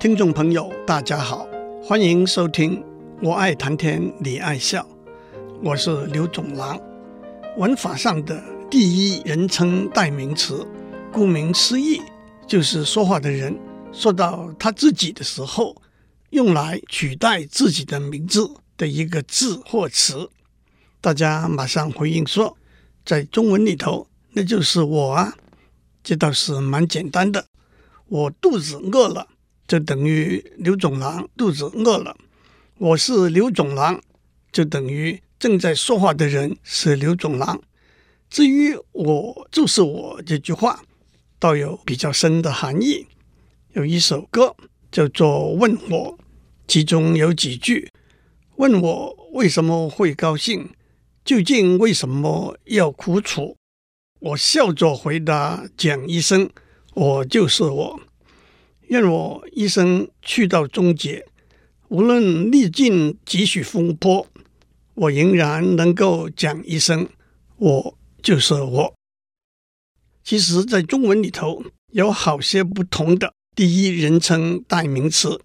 听众朋友，大家好，欢迎收听《我爱谈天，你爱笑》，我是刘总郎。文法上的第一人称代名词，顾名思义，就是说话的人说到他自己的时候，用来取代自己的名字的一个字或词。大家马上回应说，在中文里头，那就是我啊。这倒是蛮简单的。我肚子饿了，就等于刘总郎肚子饿了。我是刘总郎，就等于正在说话的人是刘总郎。至于“我就是我”这句话，倒有比较深的含义。有一首歌叫做《问我》，其中有几句：“问我为什么会高兴，究竟为什么要苦楚？”我笑着回答，讲一声：“我就是我。”愿我一生去到终结，无论历尽几许风波，我仍然能够讲一声：“我就是我。”其实，在中文里头有好些不同的第一人称代名词。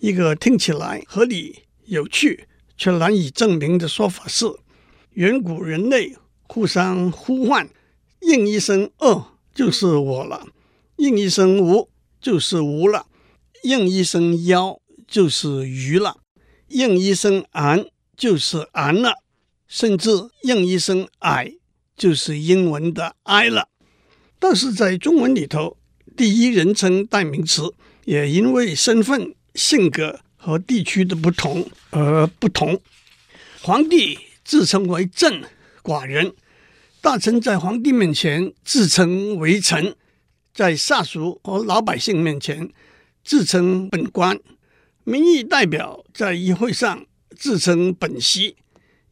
一个听起来合理、有趣却难以证明的说法是：远古人类互相呼唤。应一声“饿”就是我了，应一声“无”就是无了，应一声“夭”就是鱼了，应一声“昂”就是昂了，甚至应一声“矮”就是英文的矮了。但是在中文里头，第一人称代名词也因为身份、性格和地区的不同而不同。皇帝自称为朕，寡人。大臣在皇帝面前自称为臣，在下属和老百姓面前自称本官，民意代表在议会上自称本席，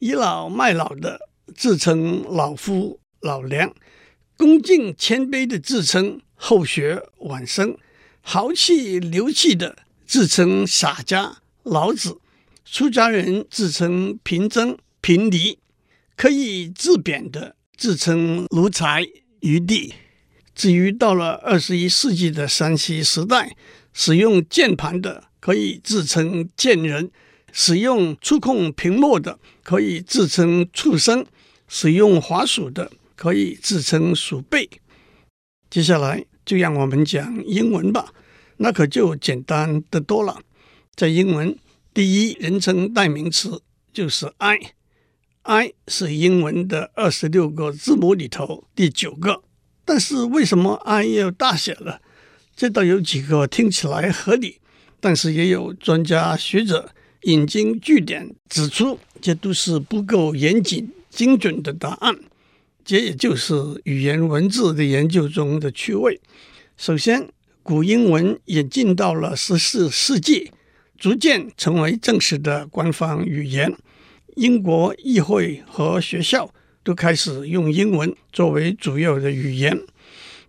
倚老卖老的自称老夫老娘，恭敬谦卑的自称后学晚生，豪气流气的自称洒家老子，出家人自称贫僧贫尼，可以自贬的。自称奴才余地。至于到了二十一世纪的山西时代，使用键盘的可以自称键人，使用触控屏幕的可以自称畜生，使用滑鼠的可以自称鼠辈。接下来就让我们讲英文吧，那可就简单得多了。在英文，第一人称代名词就是 I。I 是英文的二十六个字母里头第九个，但是为什么 I 要大写了？这倒有几个听起来合理，但是也有专家学者引经据典指出，这都是不够严谨精准的答案。这也就是语言文字的研究中的趣味。首先，古英文演进到了十四世纪，逐渐成为正式的官方语言。英国议会和学校都开始用英文作为主要的语言。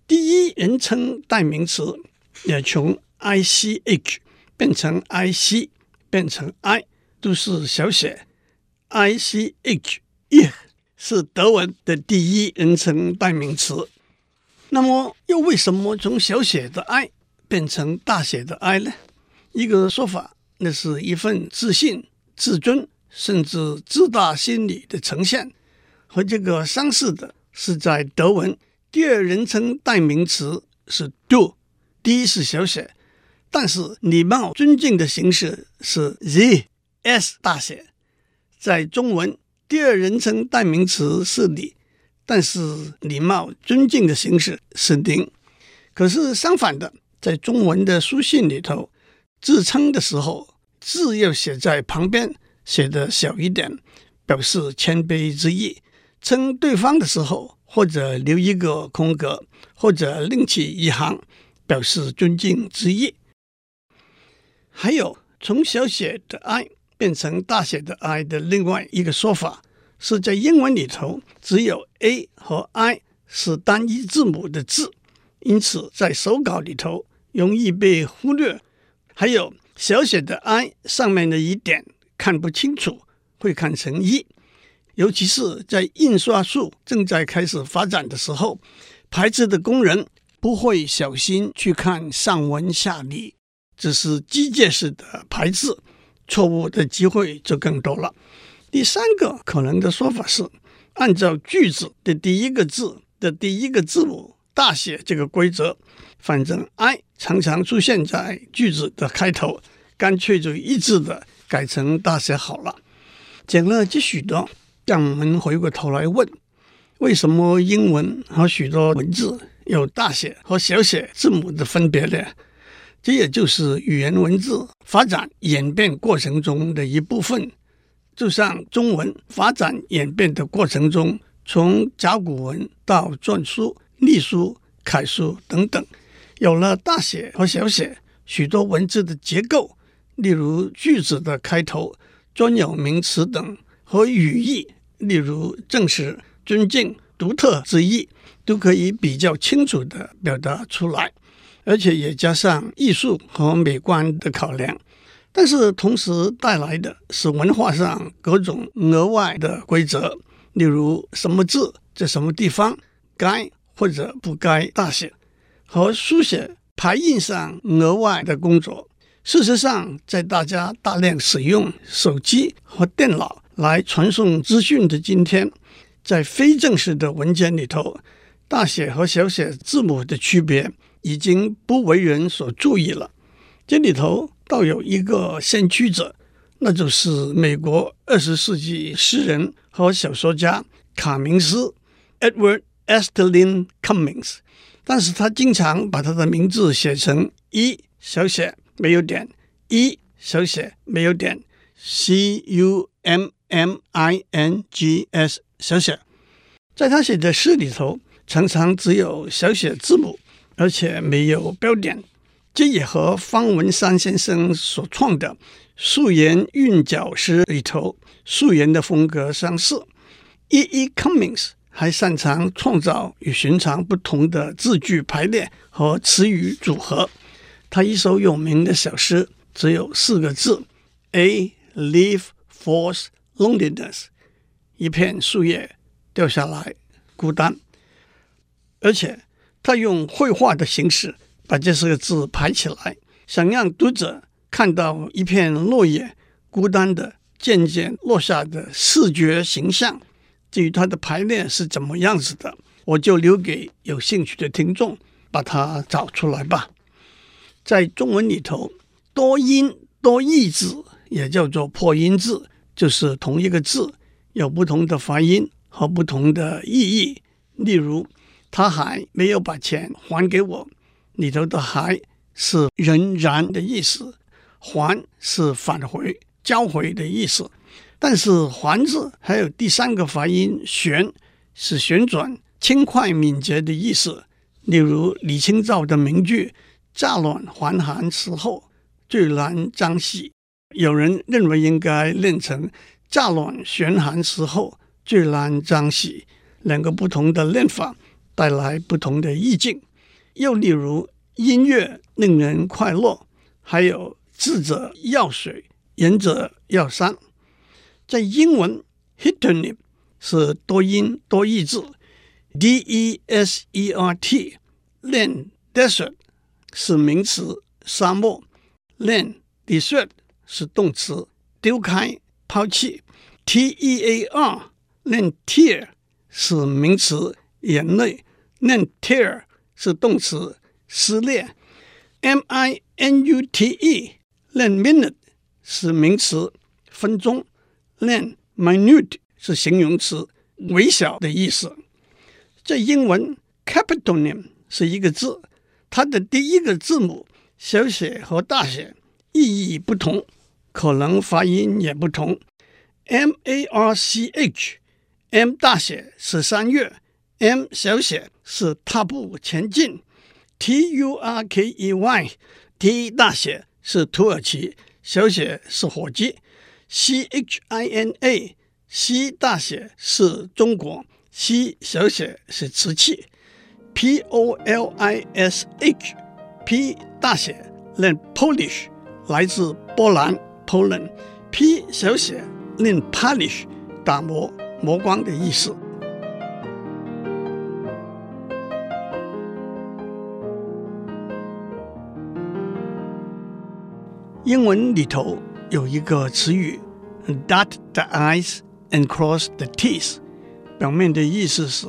第一人称代名词也从 ich 变成 ic，变成 I，都是小写。ich ich 是德文的第一人称代名词。那么，又为什么从小写的 I 变成大写的 I 呢？一个说法，那是一份自信、自尊。甚至自大心理的呈现，和这个相似的是，在德文第二人称代名词是 du，第一是小写，但是礼貌尊敬的形式是 the，s 大写。在中文第二人称代名词是你，但是礼貌尊敬的形式是您。可是相反的，在中文的书信里头，自称的时候字要写在旁边。写的小一点，表示谦卑之意。称对方的时候，或者留一个空格，或者另起一行，表示尊敬之意。还有从小写的 i 变成大写的 i 的另外一个说法，是在英文里头只有 a 和 i 是单一字母的字，因此在手稿里头容易被忽略。还有小写的 i 上面的一点。看不清楚，会看成一，尤其是在印刷术正在开始发展的时候，排字的工人不会小心去看上文下理，只是机械式的排字，错误的机会就更多了。第三个可能的说法是，按照句子的第一个字的第一个字母大写这个规则，反正 I 常常出现在句子的开头，干脆就一致的改成大写好了。讲了这许多，让我们回过头来问。为什么英文和许多文字有大写和小写字母的分别呢？这也就是语言文字发展演变过程中的一部分。就像中文发展演变的过程中，从甲骨文到篆书、隶书、楷书等等，有了大写和小写，许多文字的结构，例如句子的开头、专有名词等和语义，例如正式。尊敬、独特之意都可以比较清楚地表达出来，而且也加上艺术和美观的考量。但是同时带来的是文化上各种额外的规则，例如什么字在什么地方该或者不该大写，和书写排印上额外的工作。事实上，在大家大量使用手机和电脑来传送资讯的今天，在非正式的文件里头，大写和小写字母的区别已经不为人所注意了。这里头倒有一个先驱者，那就是美国二十世纪诗人和小说家卡明斯 （Edward Estelin Cummings）。但是他经常把他的名字写成一小写没有点，一小写没有点，C U M M I N G S。小写，在他写的诗里头，常常只有小写字母，而且没有标点。这也和方文山先生所创的素颜韵脚诗里头素颜的风格相似。E. E. Cummings 还擅长创造与寻常不同的字句排列和词语组合。他一首有名的小诗只有四个字：A leaf falls loneliness。一片树叶掉下来，孤单。而且他用绘画的形式把这四个字排起来，想让读者看到一片落叶孤单的渐渐落下的视觉形象。至于它的排列是怎么样子的，我就留给有兴趣的听众把它找出来吧。在中文里头，多音多义字也叫做破音字，就是同一个字。有不同的发音和不同的意义。例如，他还没有把钱还给我，里头的“还”是仍然的意思，“还”是返回、交回的意思。但是“还”字还有第三个发音“旋”，是旋转、轻快、敏捷的意思。例如李清照的名句“乍暖还寒时候，最难将息”，有人认为应该练成。乍暖还寒时候，最难将息。两个不同的练法带来不同的意境。又例如，音乐令人快乐，还有智者要水，仁者要山。在英文 h i t o n y 是多音多义字，D-E-S-E-R-T。练 desert 是名词，沙漠。练 desert 是动词，丢开。抛弃，T-E-A-R，练 tear 是名词，眼泪；练 tear 是动词，撕裂。M-I-N-U-T-E，练 minute 是名词，分钟；练 minute 是形容词，微小的意思。在英文，capitonym 是一个字，它的第一个字母小写和大写意义不同。可能发音也不同。M A R C H，M 大写是三月，M 小写是踏步前进。T U R K E Y，T 大写是土耳其，小写是火鸡。C H I N A，C 大写是中国，C 小写是瓷器。P O L I S H，P 大写练 Polish，来自波兰。Poland P 小写令 polish 打磨磨光的意思。英文里头有一个词语 “dot the i's and cross the t's”，表面的意思是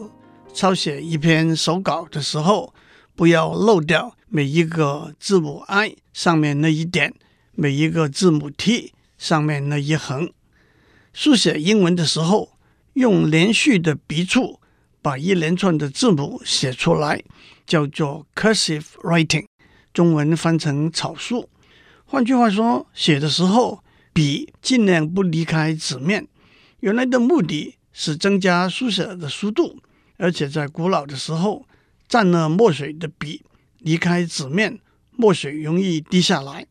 抄写一篇手稿的时候，不要漏掉每一个字母 i 上面那一点，每一个字母 t 上面那一横。书写英文的时候，用连续的笔触把一连串的字母写出来，叫做 cursive writing，中文翻成草书。换句话说，写的时候笔尽量不离开纸面。原来的目的是增加书写的速度，而且在古老的时候，蘸了墨水的笔离开纸面，墨水容易滴下来，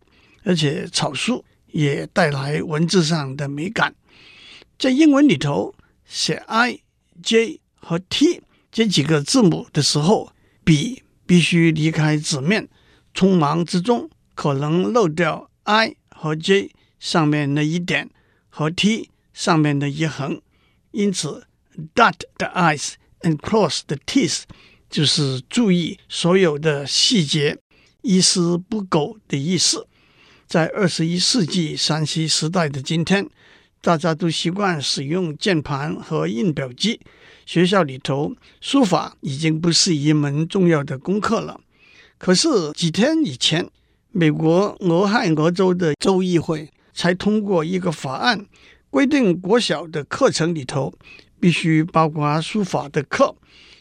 而且草书也带来文字上的美感。在英文里头写 i、j 和 t 这几个字母的时候，笔必须离开纸面，匆忙之中可能漏掉 i 和 j 上面那一点和 t 上面的一横，因此 dot the i's and cross the t's 就是注意所有的细节，一丝不苟的意思。在二十一世纪山西时代的今天。大家都习惯使用键盘和印表机，学校里头书法已经不是一门重要的功课了。可是几天以前，美国俄亥俄州的州议会才通过一个法案，规定国小的课程里头必须包括书法的课，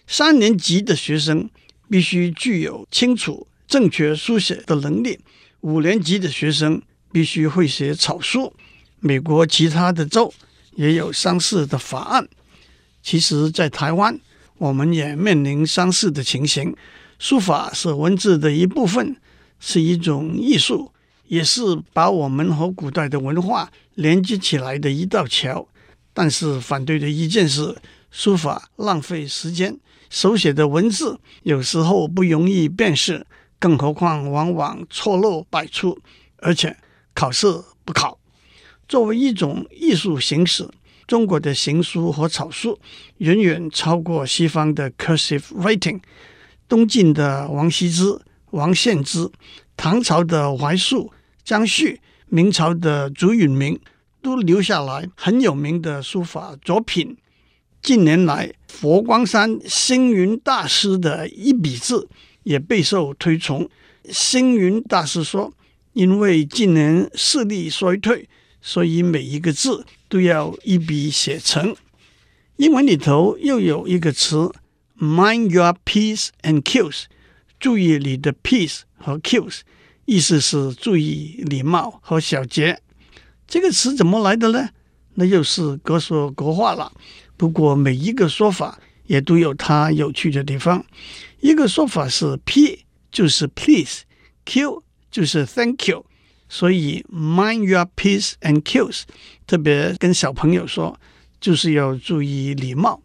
三年级的学生必须具有清楚正确书写的能力，五年级的学生必须会写草书。美国其他的州也有相似的法案。其实，在台湾，我们也面临相似的情形。书法是文字的一部分，是一种艺术，也是把我们和古代的文化连接起来的一道桥。但是，反对的意见是，书法浪费时间，手写的文字有时候不容易辨识，更何况往往错漏百出，而且考试不考。作为一种艺术形式，中国的行书和草书远远超过西方的 cursive writing。东晋的王羲之、王献之，唐朝的怀素、张旭，明朝的朱允明，都留下来很有名的书法作品。近年来，佛光山星云大师的一笔字也备受推崇。星云大师说：“因为近年视力衰退。”所以每一个字都要一笔写成。英文里头又有一个词，mind your p's and q's，注意你的 p's 和 q's，意思是注意礼貌和小节。这个词怎么来的呢？那又是各说各话了。不过每一个说法也都有它有趣的地方。一个说法是 p 就是 please，q 就是 thank you。所以，mind your p's and q's，特别跟小朋友说，就是要注意礼貌。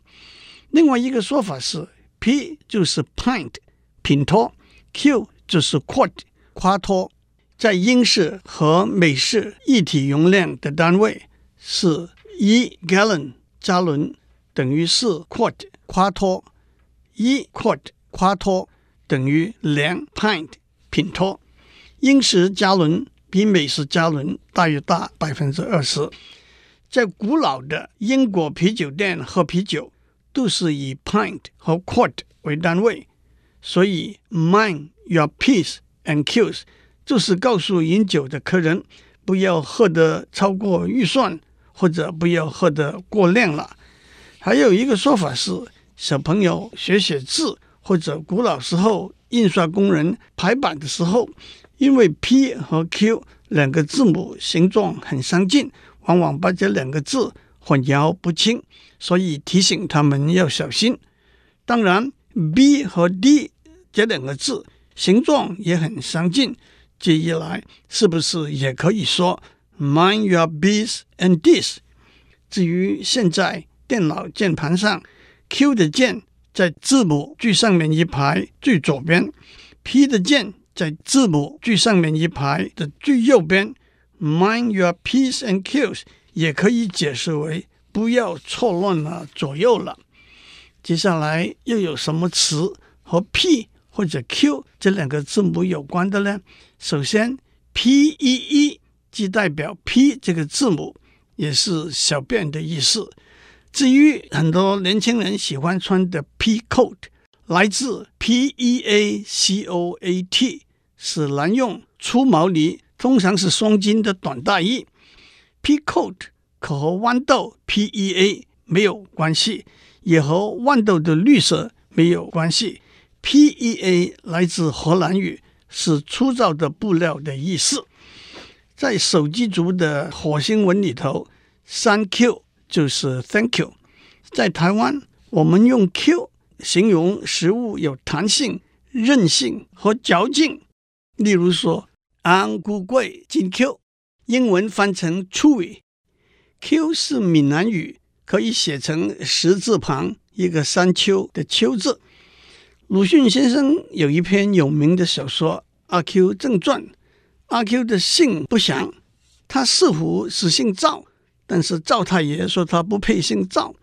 另外一个说法是，p 就是 pint，品托；q 就是 quart，夸脱。在英式和美式液体容量的单位是一 gallon 加仑等于四 quart，夸脱；一 quart 夸脱等于两 pint，品托。英式加仑。比美式加仑大约大百分之二十。在古老的英国啤酒店喝啤酒都是以 pint 和 quart 为单位，所以 mind your p's and q's 就是告诉饮酒的客人不要喝得超过预算，或者不要喝得过量了。还有一个说法是，小朋友学写字或者古老时候印刷工人排版的时候。因为 P 和 Q 两个字母形状很相近，往往把这两个字混淆不清，所以提醒他们要小心。当然，B 和 D 这两个字形状也很相近，这一来是不是也可以说 Mind your B's and D's？至于现在电脑键盘上 Q 的键在字母最上面一排最左边，P 的键。在字母最上面一排的最右边，Mind your p's and q's 也可以解释为不要错乱了左右了。接下来又有什么词和 p 或者 q 这两个字母有关的呢？首先，p e e 既代表 P 这个字母，也是小便的意思。至于很多年轻人喜欢穿的 pe coat，来自 P E A C O A T，是男用粗毛呢，通常是双肩的短大衣。pe coat 可和豌豆 P E A 没有关系，也和豌豆的绿色没有关系。P E A 来自荷兰语，是粗糙的布料的意思。在手机族的火星文里头，Thank you。就是 Thank you，在台湾我们用 Q 形容食物有弹性、韧性和嚼劲。例如说，红龟粿真 Q，英文翻成 Chew。Q 是闽南语，可以写成十字旁一个山丘的丘字。鲁迅先生有一篇有名的小说《阿 Q 正传》，阿 Q 的姓不详，他似乎是姓赵。但是赵太爷说他不配姓赵，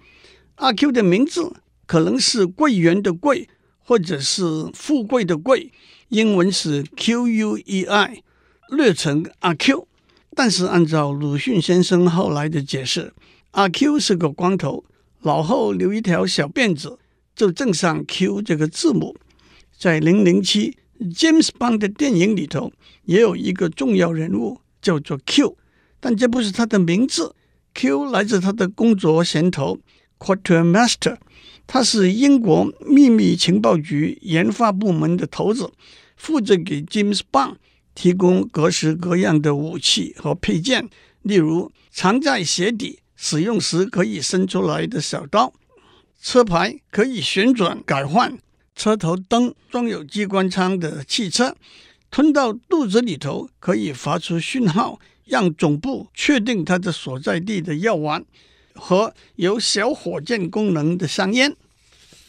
阿 Q 的名字可能是桂圆的桂，或者是富贵的贵，英文是 Q U E I，略称阿 Q。但是按照鲁迅先生后来的解释，阿 Q 是个光头，脑后留一条小辫子，就正上 Q 这个字母。在零零七 James Bond 的电影里头，也有一个重要人物叫做 Q，但这不是他的名字。Q 来自他的工作衔头，Quartermaster，他是英国秘密情报局研发部门的头子，负责给 James Bond 提供各式各样的武器和配件，例如藏在鞋底、使用时可以伸出来的小刀，车牌可以旋转改换，车头灯装有机关枪的汽车，吞到肚子里头可以发出讯号。让总部确定它的所在地的药丸和有小火箭功能的香烟，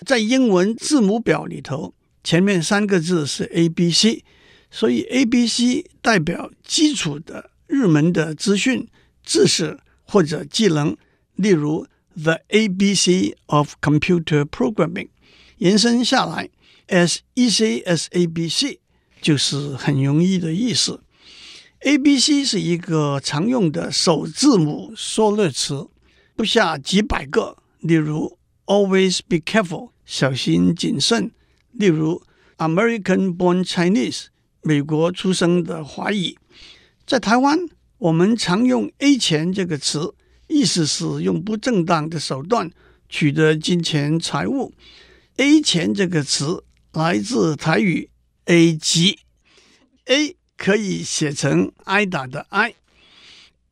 在英文字母表里头，前面三个字是 A B C，所以 A B C 代表基础的入门的资讯、知识或者技能，例如 The A B C of Computer Programming，延伸下来 S E C S A B C 就是很容易的意思。A B C 是一个常用的首字母缩略词，不下几百个。例如，Always be careful，小心谨慎。例如，American-born Chinese，美国出生的华裔。在台湾，我们常用 “A 钱”这个词，意思是用不正当的手段取得金钱财物。“A 钱”这个词来自台语 “A 级 ”，A。可以写成挨打的挨。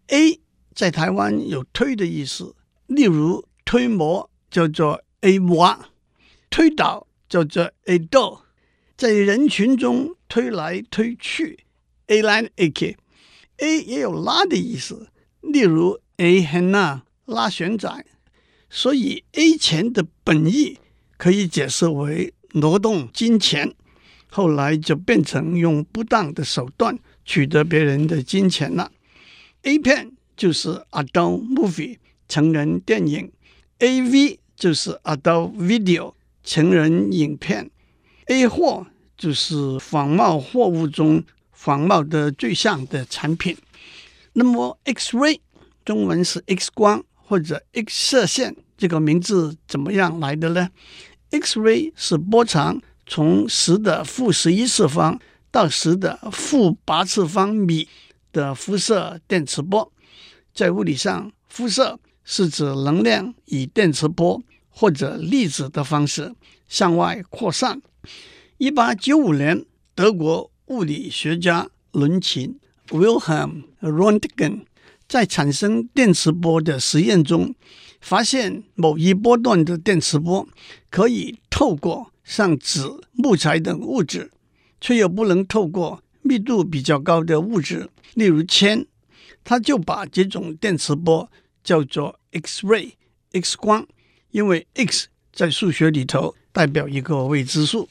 A 在台湾有推的意思，例如推磨叫做 A 磨，推倒叫做 A 倒，在人群中推来推去 A line A 去。A 也有拉的意思，例如 A 很那拉旋转。所以 A 钱的本意可以解释为挪动金钱。后来就变成用不当的手段取得别人的金钱了。A 片就是 adult movie 成人电影，AV 就是 adult video 成人影片，A 货就是仿冒货物中仿冒的最像的产品。那么 X-ray 中文是 X 光或者 X 射线，这个名字怎么样来的呢？X-ray 是波长。从十的负十一次方到十的负八次方米的辐射电磁波，在物理上，辐射是指能量以电磁波或者粒子的方式向外扩散。一八九五年，德国物理学家伦琴 （Wilhelm Röntgen） 在产生电磁波的实验中，发现某一波段的电磁波可以透过像纸、木材等物质，却又不能透过密度比较高的物质，例如铅。他就把这种电磁波叫做 X-ray（X 光），因为 X 在数学里头代表一个未知数。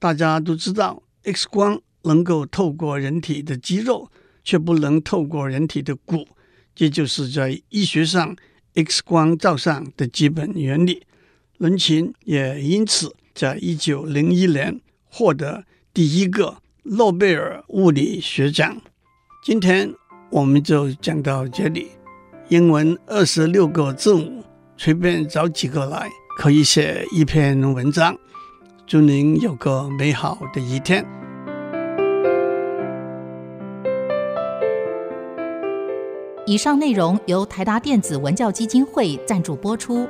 大家都知道，X 光能够透过人体的肌肉，却不能透过人体的骨，这就是在医学上 X 光照相的基本原理。伦琴也因此。在一九零一年获得第一个诺贝尔物理学奖。今天我们就讲到这里。英文二十六个字母，随便找几个来，可以写一篇文章。祝您有个美好的一天。以上内容由台达电子文教基金会赞助播出。